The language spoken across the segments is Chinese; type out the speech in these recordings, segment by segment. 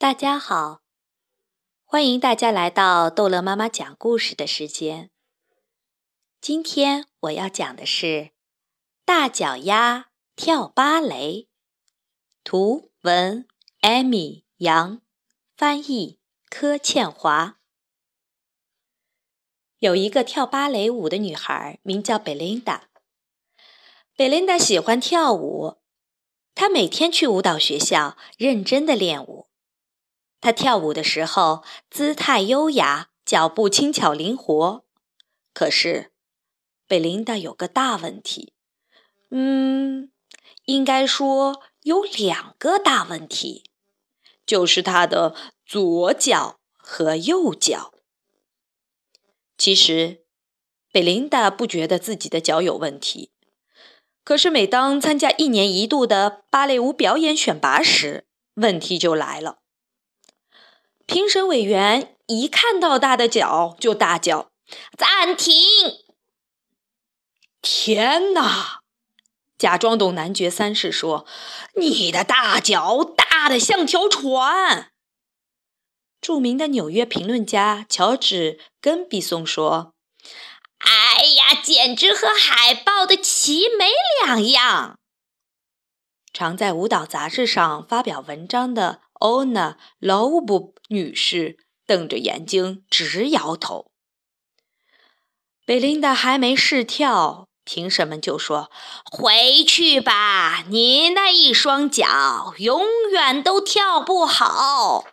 大家好，欢迎大家来到逗乐妈妈讲故事的时间。今天我要讲的是大脚丫跳芭蕾。图文艾米杨，翻译柯倩华。有一个跳芭蕾舞的女孩，名叫贝琳达。贝琳达喜欢跳舞，她每天去舞蹈学校认真的练舞。她跳舞的时候，姿态优雅，脚步轻巧灵活。可是，贝琳达有个大问题，嗯，应该说有两个大问题，就是她的左脚和右脚。其实，贝琳达不觉得自己的脚有问题，可是每当参加一年一度的芭蕾舞表演选拔时，问题就来了。评审委员一看到大的脚，就大叫：“暂停！”天哪！假装懂男爵三世说：“你的大脚大的像条船。”著名的纽约评论家乔治·根比松说：“哎呀，简直和海豹的鳍没两样。”常在舞蹈杂志上发表文章的。欧娜·劳布女士瞪着眼睛直摇头。贝琳达还没试跳，评审们就说：“回去吧，你那一双脚永远都跳不好。”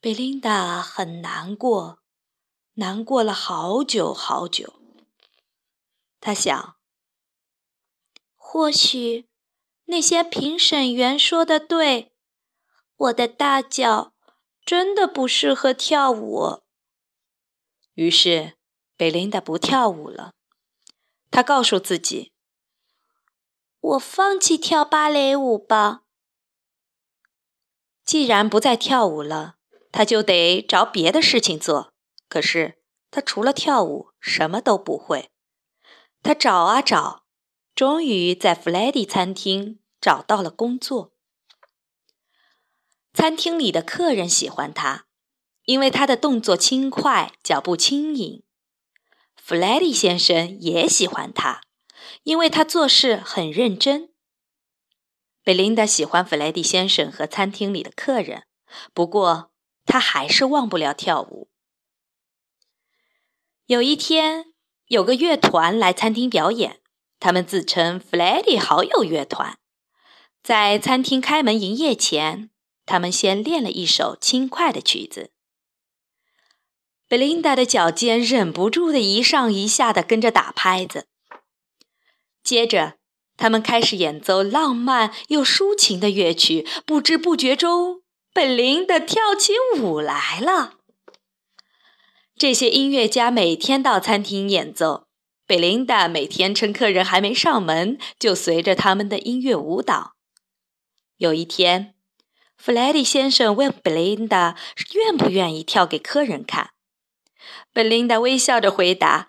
贝琳达很难过，难过了好久好久。她想，或许。那些评审员说的对，我的大脚真的不适合跳舞。于是，贝琳达不跳舞了。她告诉自己：“我放弃跳芭蕾舞吧。”既然不再跳舞了，她就得找别的事情做。可是，她除了跳舞什么都不会。她找啊找，终于在弗莱迪餐厅。找到了工作。餐厅里的客人喜欢他，因为他的动作轻快，脚步轻盈。弗莱迪先生也喜欢他，因为他做事很认真。贝琳达喜欢弗莱迪先生和餐厅里的客人，不过他还是忘不了跳舞。有一天，有个乐团来餐厅表演，他们自称“弗莱迪好友乐团”。在餐厅开门营业前，他们先练了一首轻快的曲子。贝琳达的脚尖忍不住的一上一下的跟着打拍子。接着，他们开始演奏浪漫又抒情的乐曲。不知不觉中，贝琳达跳起舞来了。这些音乐家每天到餐厅演奏，贝琳达每天趁客人还没上门，就随着他们的音乐舞蹈。有一天，弗莱迪先生问贝琳达愿不愿意跳给客人看。贝琳达微笑着回答：“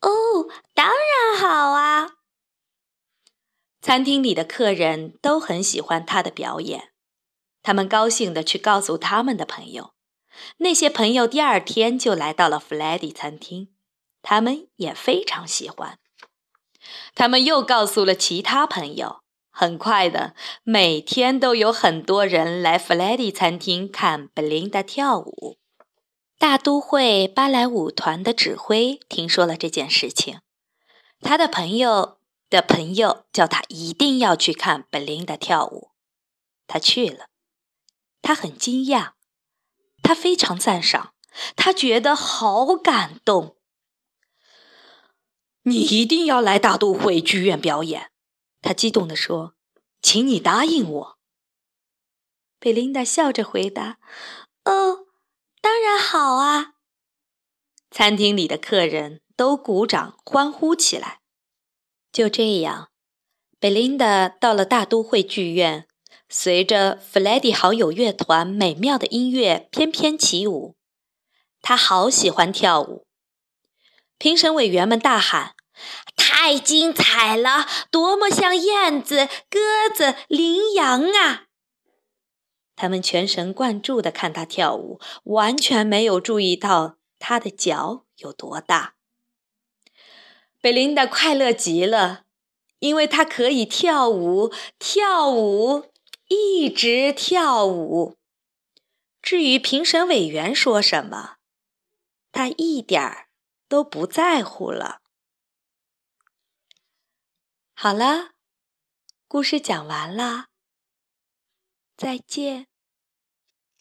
哦，当然好啊。”餐厅里的客人都很喜欢他的表演，他们高兴地去告诉他们的朋友。那些朋友第二天就来到了弗莱迪餐厅，他们也非常喜欢。他们又告诉了其他朋友。很快的，每天都有很多人来弗莱迪餐厅看贝琳达跳舞。大都会芭蕾舞团的指挥听说了这件事情，他的朋友的朋友叫他一定要去看贝琳达跳舞。他去了，他很惊讶，他非常赞赏，他觉得好感动。你一定要来大都会剧院表演。他激动地说：“请你答应我。”贝琳达笑着回答：“哦，当然好啊！”餐厅里的客人都鼓掌欢呼起来。就这样，贝琳达到了大都会剧院，随着弗莱迪好友乐团美妙的音乐翩翩起舞。他好喜欢跳舞。评审委员们大喊。太精彩了！多么像燕子、鸽子、羚羊啊！他们全神贯注地看他跳舞，完全没有注意到他的脚有多大。贝琳达快乐极了，因为她可以跳舞，跳舞，一直跳舞。至于评审委员说什么，他一点儿都不在乎了。好了，故事讲完了，再见。